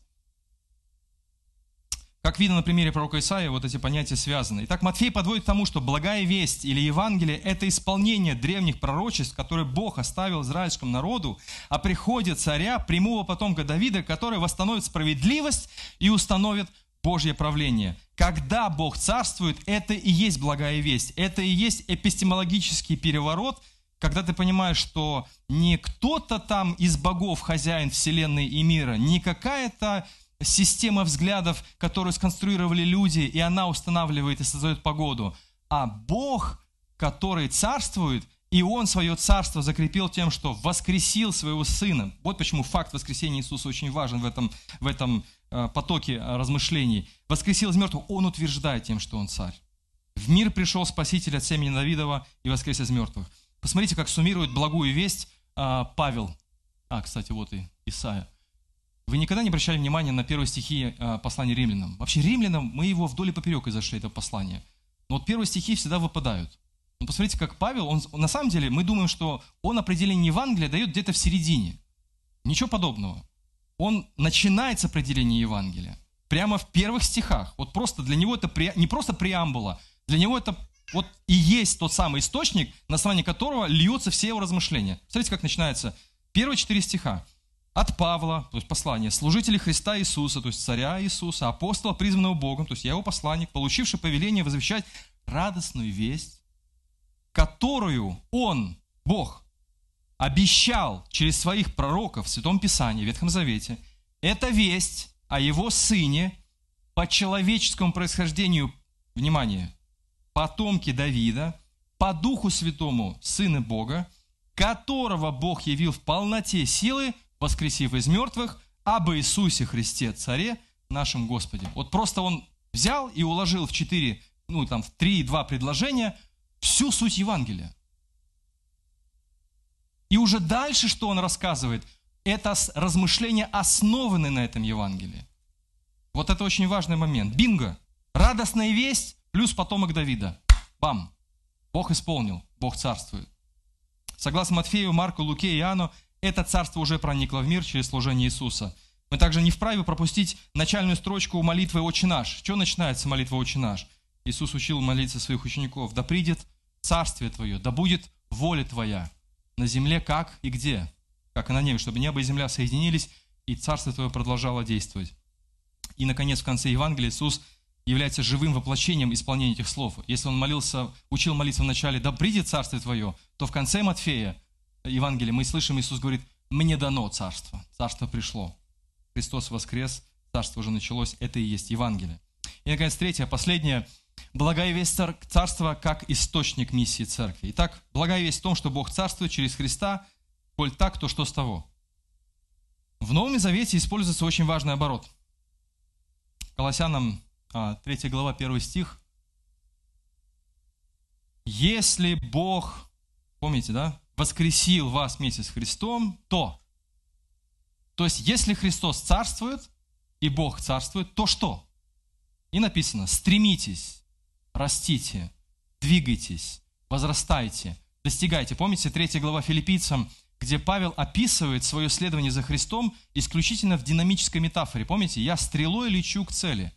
Как видно на примере пророка Исаия, вот эти понятия связаны. Итак, Матфей подводит к тому, что благая весть или Евангелие – это исполнение древних пророчеств, которые Бог оставил израильскому народу о приходе царя, прямого потомка Давида, который восстановит справедливость и установит Божье правление. Когда Бог царствует, это и есть благая весть. Это и есть эпистемологический переворот, когда ты понимаешь, что не кто-то там из богов хозяин вселенной и мира, не какая-то система взглядов, которую сконструировали люди, и она устанавливает и создает погоду, а Бог, который царствует, и Он свое царство закрепил тем, что воскресил своего Сына. Вот почему факт воскресения Иисуса очень важен в этом, в этом потоке э, размышлений, воскресил из мертвых, он утверждает тем, что он царь. В мир пришел Спаситель от семени Давидова и воскрес из мертвых. Посмотрите, как суммирует благую весть э, Павел. А, кстати, вот и Исаия. Вы никогда не обращали внимания на первые стихи послания римлянам? Вообще римлянам мы его вдоль и поперек изошли, это послание. Но вот первые стихи всегда выпадают. Но посмотрите, как Павел, он, на самом деле мы думаем, что он определение Евангелия дает где-то в середине. Ничего подобного он начинает с определения Евангелия. Прямо в первых стихах. Вот просто для него это не просто преамбула, для него это вот и есть тот самый источник, на основании которого льются все его размышления. Смотрите, как начинается. Первые четыре стиха. От Павла, то есть послание, служителей Христа Иисуса, то есть царя Иисуса, апостола, призванного Богом, то есть я его посланник, получивший повеление возвещать радостную весть, которую Он, Бог, обещал через своих пророков в Святом Писании, в Ветхом Завете, это весть о его сыне по человеческому происхождению, внимание, потомки Давида, по Духу Святому Сына Бога, которого Бог явил в полноте силы, воскресив из мертвых, об Иисусе Христе, Царе нашем Господе. Вот просто он взял и уложил в четыре, ну там в три и два предложения всю суть Евангелия. И уже дальше, что он рассказывает, это размышления основаны на этом Евангелии. Вот это очень важный момент. Бинго. Радостная весть плюс потомок Давида. Бам. Бог исполнил, Бог царствует. Согласно Матфею, Марку, Луке и Иоанну, это царство уже проникло в мир через служение Иисуса. Мы также не вправе пропустить начальную строчку молитвы «Отче наш». Что начинается молитва «Отче наш»? Иисус учил молиться своих учеников. «Да придет царствие Твое, да будет воля Твоя, на земле как и где, как и на небе, чтобы небо и земля соединились, и Царство Твое продолжало действовать. И, наконец, в конце Евангелия Иисус является живым воплощением исполнения этих слов. Если Он молился, учил молиться в начале «Да придет Царство Твое», то в конце Матфея Евангелия мы слышим, Иисус говорит «Мне дано Царство». Царство пришло. Христос воскрес, Царство уже началось. Это и есть Евангелие. И, наконец, третье, последнее. Благая весть Царства как источник миссии Церкви. Итак, благая весть в том, что Бог царствует через Христа, коль так, то что с того? В Новом Завете используется очень важный оборот. Колоссянам 3 а, глава 1 стих. Если Бог, помните, да, воскресил вас вместе с Христом, то, то есть если Христос царствует, и Бог царствует, то что? И написано, стремитесь, растите, двигайтесь, возрастайте, достигайте. Помните, 3 глава филиппийцам, где Павел описывает свое следование за Христом исключительно в динамической метафоре. Помните, я стрелой лечу к цели.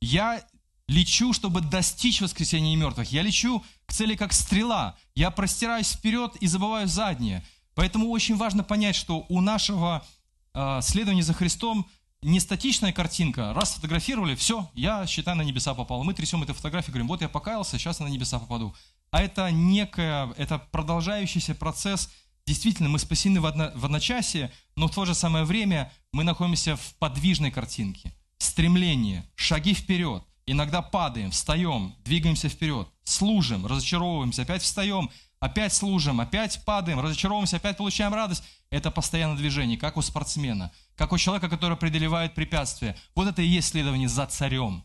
Я лечу, чтобы достичь воскресения мертвых. Я лечу к цели как стрела. Я простираюсь вперед и забываю заднее. Поэтому очень важно понять, что у нашего э, следования за Христом не статичная картинка. Раз сфотографировали, все, я, считай, на небеса попал. Мы трясем эту фотографию, говорим, вот я покаялся, сейчас на небеса попаду. А это некая, это продолжающийся процесс. Действительно, мы спасены в, одно, в одночасье, но в то же самое время мы находимся в подвижной картинке. Стремление, шаги вперед. Иногда падаем, встаем, двигаемся вперед, служим, разочаровываемся, опять встаем, опять служим, опять падаем, разочаровываемся, опять получаем радость. Это постоянное движение, как у спортсмена, как у человека, который преодолевает препятствия. Вот это и есть следование за царем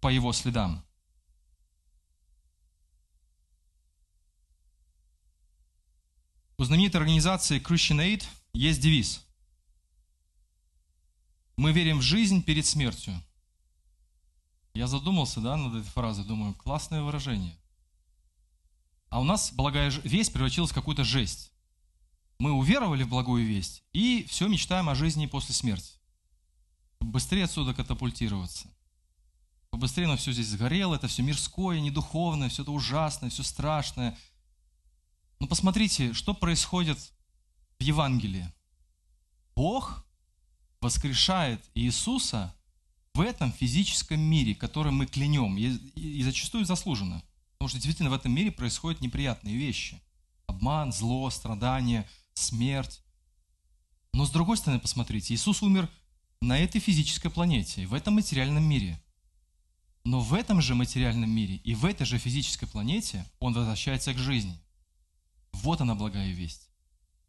по его следам. У знаменитой организации Christian Aid есть девиз. Мы верим в жизнь перед смертью. Я задумался, да, над этой фразой, думаю, классное выражение. А у нас благая весть превратилась в какую-то жесть. Мы уверовали в благую весть и все мечтаем о жизни после смерти. Быстрее отсюда катапультироваться. Побыстрее оно все здесь сгорело, это все мирское, недуховное, все это ужасное, все страшное. Но посмотрите, что происходит в Евангелии. Бог воскрешает Иисуса в этом физическом мире, который мы клянем, и зачастую заслуженно. Потому что действительно в этом мире происходят неприятные вещи. Обман, зло, страдания, смерть. Но с другой стороны, посмотрите, Иисус умер на этой физической планете, в этом материальном мире. Но в этом же материальном мире и в этой же физической планете Он возвращается к жизни. Вот она благая весть.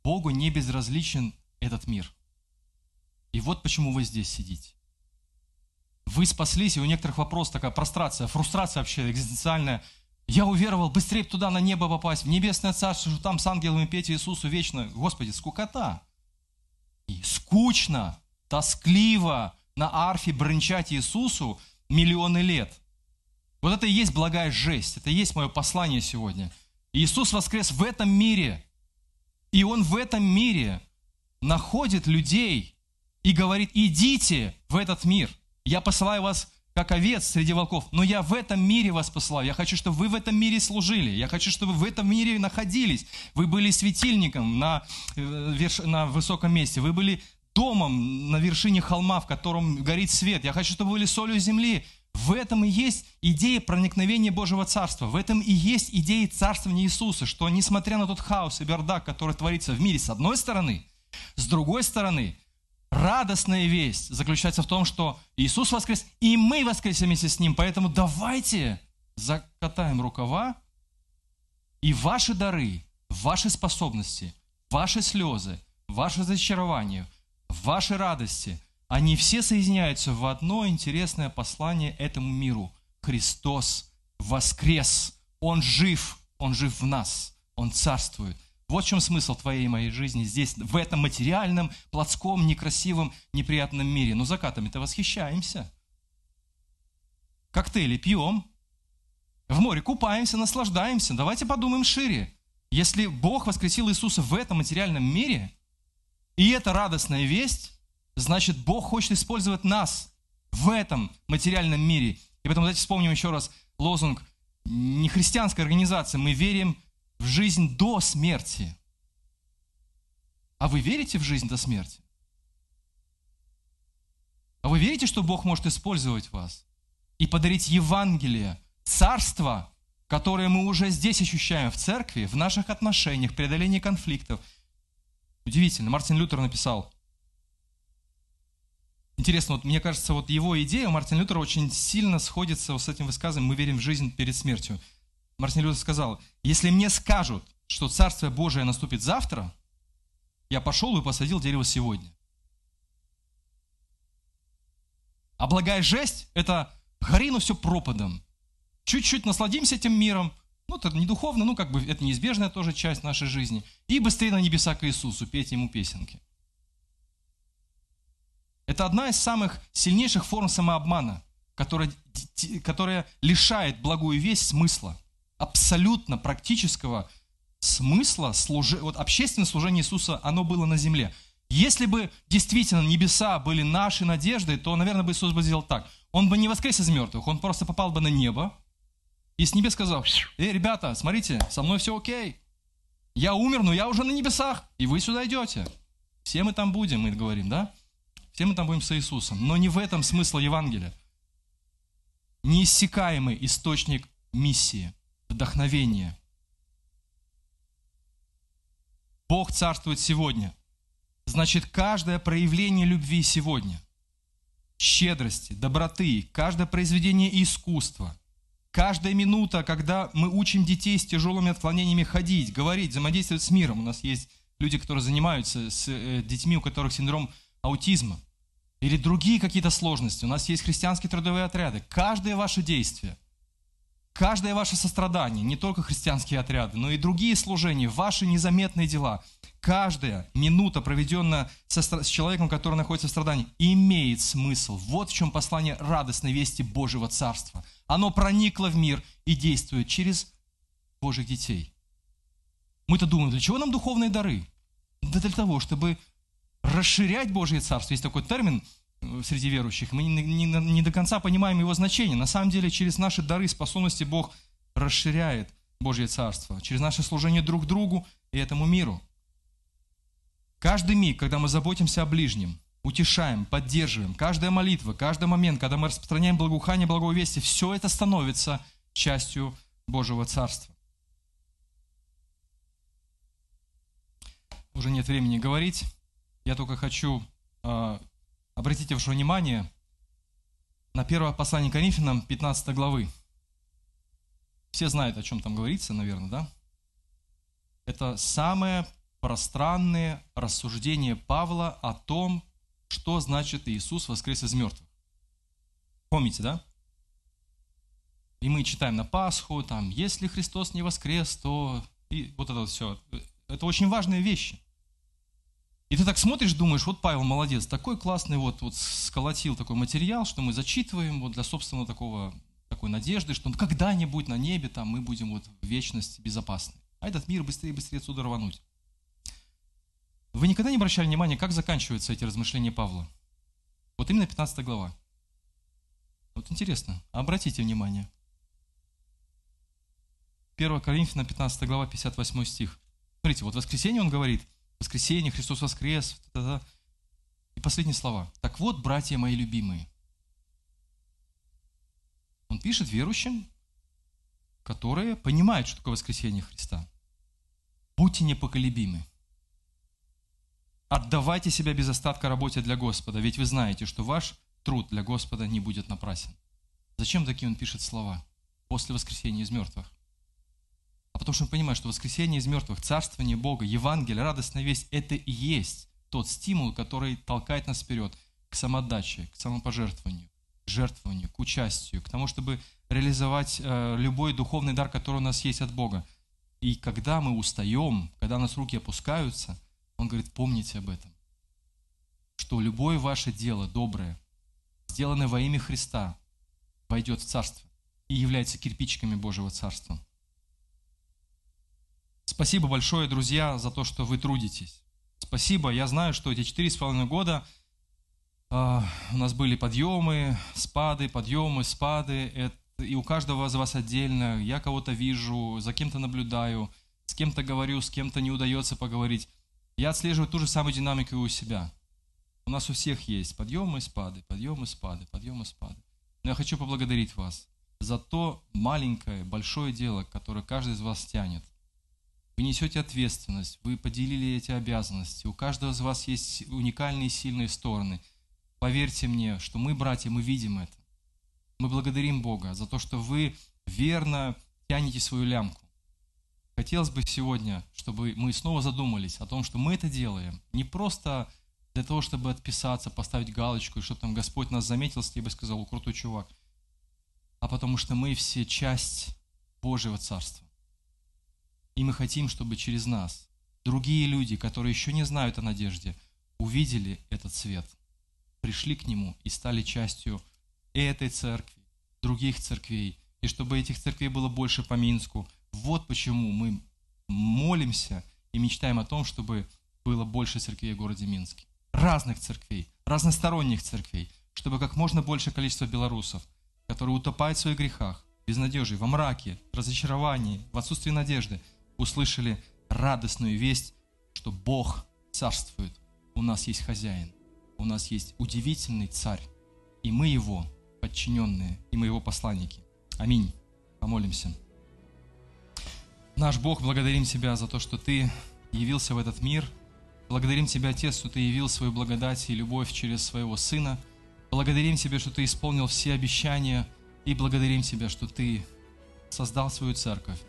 Богу не безразличен этот мир. И вот почему вы здесь сидите. Вы спаслись, и у некоторых вопрос такая прострация, фрустрация вообще экзистенциальная – я уверовал, быстрее туда на небо попасть, в небесное царство, что там с ангелами петь Иисусу вечно. Господи, скукота. И скучно, тоскливо на арфе бренчать Иисусу миллионы лет. Вот это и есть благая жесть, это и есть мое послание сегодня. Иисус воскрес в этом мире, и Он в этом мире находит людей и говорит, идите в этот мир. Я посылаю вас как овец среди волков, но я в этом мире вас посылаю. Я хочу, чтобы вы в этом мире служили. Я хочу, чтобы вы в этом мире находились. Вы были светильником на, э, на высоком месте. Вы были домом на вершине холма, в котором горит свет. Я хочу, чтобы вы были солью земли. В этом и есть идея проникновения Божьего Царства. В этом и есть идея царствования Иисуса, что несмотря на тот хаос и бардак, который творится в мире с одной стороны, с другой стороны – радостная весть заключается в том, что Иисус воскрес, и мы воскресим вместе с Ним. Поэтому давайте закатаем рукава, и ваши дары, ваши способности, ваши слезы, ваши зачарования, ваши радости, они все соединяются в одно интересное послание этому миру. Христос воскрес, Он жив, Он жив в нас, Он царствует – вот в чем смысл твоей и моей жизни здесь, в этом материальном, плотском, некрасивом, неприятном мире. Но закатами-то восхищаемся. Коктейли пьем, в море купаемся, наслаждаемся. Давайте подумаем шире. Если Бог воскресил Иисуса в этом материальном мире, и это радостная весть, значит, Бог хочет использовать нас в этом материальном мире. И поэтому давайте вспомним еще раз лозунг нехристианской организации. Мы верим в жизнь до смерти. А вы верите в жизнь до смерти? А вы верите, что Бог может использовать вас и подарить Евангелие, царство, которое мы уже здесь ощущаем в церкви, в наших отношениях, преодолении конфликтов? Удивительно. Мартин Лютер написал, Интересно, вот мне кажется, вот его идея у Мартина Лютера очень сильно сходится с этим высказыванием «Мы верим в жизнь перед смертью». Мартин Лютер сказал, если мне скажут, что Царствие Божие наступит завтра, я пошел и посадил дерево сегодня. А благая жесть – это гори, но все пропадом. Чуть-чуть насладимся этим миром, ну, это не духовно, ну, как бы это неизбежная тоже часть нашей жизни. И быстрее на небеса к Иисусу, петь Ему песенки. Это одна из самых сильнейших форм самообмана, которая, которая лишает благую весть смысла, абсолютно практического смысла служи, вот общественное служение Иисуса, оно было на земле. Если бы действительно небеса были нашей надеждой, то, наверное, бы Иисус бы сделал так. Он бы не воскрес из мертвых, он просто попал бы на небо и с небес сказал, эй, ребята, смотрите, со мной все окей. Я умер, но я уже на небесах, и вы сюда идете. Все мы там будем, мы говорим, да? Все мы там будем с Иисусом. Но не в этом смысл Евангелия. Неиссякаемый источник миссии, вдохновения. Бог царствует сегодня. Значит, каждое проявление любви сегодня, щедрости, доброты, каждое произведение искусства, каждая минута, когда мы учим детей с тяжелыми отклонениями ходить, говорить, взаимодействовать с миром. У нас есть люди, которые занимаются с э, детьми, у которых синдром аутизма или другие какие-то сложности. У нас есть христианские трудовые отряды. Каждое ваше действие, каждое ваше сострадание, не только христианские отряды, но и другие служения, ваши незаметные дела, каждая минута, проведенная со, с человеком, который находится в страдании, имеет смысл. Вот в чем послание радостной вести Божьего Царства. Оно проникло в мир и действует через Божьих детей. Мы-то думаем, для чего нам духовные дары? Да для того, чтобы расширять Божье Царство. Есть такой термин среди верующих. Мы не, не, не до конца понимаем его значение. На самом деле, через наши дары, способности Бог расширяет Божье Царство. Через наше служение друг другу и этому миру. Каждый миг, когда мы заботимся о ближнем, утешаем, поддерживаем, каждая молитва, каждый момент, когда мы распространяем благоухание, благовестие, все это становится частью Божьего Царства. Уже нет времени говорить. Я только хочу э, обратить ваше внимание на первое послание Коринфянам 15 главы. Все знают, о чем там говорится, наверное, да? Это самое пространное рассуждение Павла о том, что значит Иисус воскрес из мертвых. Помните, да? И мы читаем на Пасху, там, если Христос не воскрес, то... И вот это вот все. Это очень важные вещи. И ты так смотришь, думаешь, вот Павел молодец, такой классный вот, вот сколотил такой материал, что мы зачитываем вот для собственного такого, такой надежды, что когда-нибудь на небе там мы будем вот в вечности безопасны. А этот мир быстрее быстрее отсюда рвануть. Вы никогда не обращали внимания, как заканчиваются эти размышления Павла? Вот именно 15 глава. Вот интересно, обратите внимание. 1 Коринфянам 15 глава, 58 стих. Смотрите, вот в воскресенье он говорит – воскресенье, Христос воскрес. И последние слова. Так вот, братья мои любимые. Он пишет верующим, которые понимают, что такое воскресение Христа. Будьте непоколебимы. Отдавайте себя без остатка работе для Господа, ведь вы знаете, что ваш труд для Господа не будет напрасен. Зачем такие он пишет слова после воскресения из мертвых? А потому что мы понимаем, что воскресение из мертвых, царствование Бога, Евангелие, радостная весть – это и есть тот стимул, который толкает нас вперед к самоотдаче, к самопожертвованию, к жертвованию, к участию, к тому, чтобы реализовать э, любой духовный дар, который у нас есть от Бога. И когда мы устаем, когда у нас руки опускаются, Он говорит, помните об этом, что любое ваше дело доброе, сделанное во имя Христа, войдет в Царство и является кирпичиками Божьего Царства. Спасибо большое, друзья, за то, что вы трудитесь. Спасибо. Я знаю, что эти четыре с половиной года э, у нас были подъемы, спады, подъемы, спады. Это, и у каждого из вас отдельно. Я кого-то вижу, за кем-то наблюдаю, с кем-то говорю, с кем-то не удается поговорить. Я отслеживаю ту же самую динамику у себя. У нас у всех есть подъемы спады, подъемы спады, подъемы спады. Но я хочу поблагодарить вас за то маленькое, большое дело, которое каждый из вас тянет. Вы несете ответственность, вы поделили эти обязанности. У каждого из вас есть уникальные и сильные стороны. Поверьте мне, что мы, братья, мы видим это. Мы благодарим Бога за то, что вы верно тянете свою лямку. Хотелось бы сегодня, чтобы мы снова задумались о том, что мы это делаем не просто для того, чтобы отписаться, поставить галочку, и чтобы там Господь нас заметил, с бы сказал, крутой чувак, а потому что мы все часть Божьего Царства. И мы хотим, чтобы через нас другие люди, которые еще не знают о надежде, увидели этот свет, пришли к нему и стали частью этой церкви, других церквей, и чтобы этих церквей было больше по Минску. Вот почему мы молимся и мечтаем о том, чтобы было больше церквей в городе Минске. Разных церквей, разносторонних церквей, чтобы как можно большее количество белорусов, которые утопают в своих грехах, безнадежи, во мраке, разочаровании, в отсутствии надежды, услышали радостную весть, что Бог царствует, у нас есть хозяин, у нас есть удивительный царь, и мы его подчиненные, и мы его посланники. Аминь. Помолимся. Наш Бог, благодарим Тебя за то, что Ты явился в этот мир – Благодарим Тебя, Отец, что Ты явил свою благодать и любовь через Своего Сына. Благодарим Тебя, что Ты исполнил все обещания. И благодарим Тебя, что Ты создал свою церковь,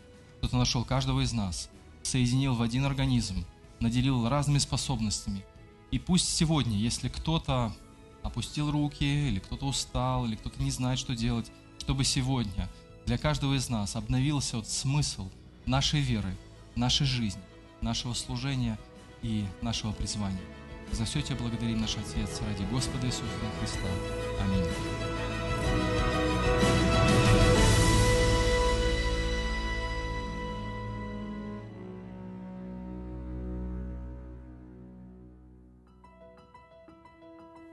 что Ты нашел каждого из нас, соединил в один организм, наделил разными способностями. И пусть сегодня, если кто-то опустил руки, или кто-то устал, или кто-то не знает, что делать, чтобы сегодня для каждого из нас обновился вот смысл нашей веры, нашей жизни, нашего служения – и нашего призвания. За все Тебя благодарим, наш Отец, ради Господа Иисуса Христа. Аминь.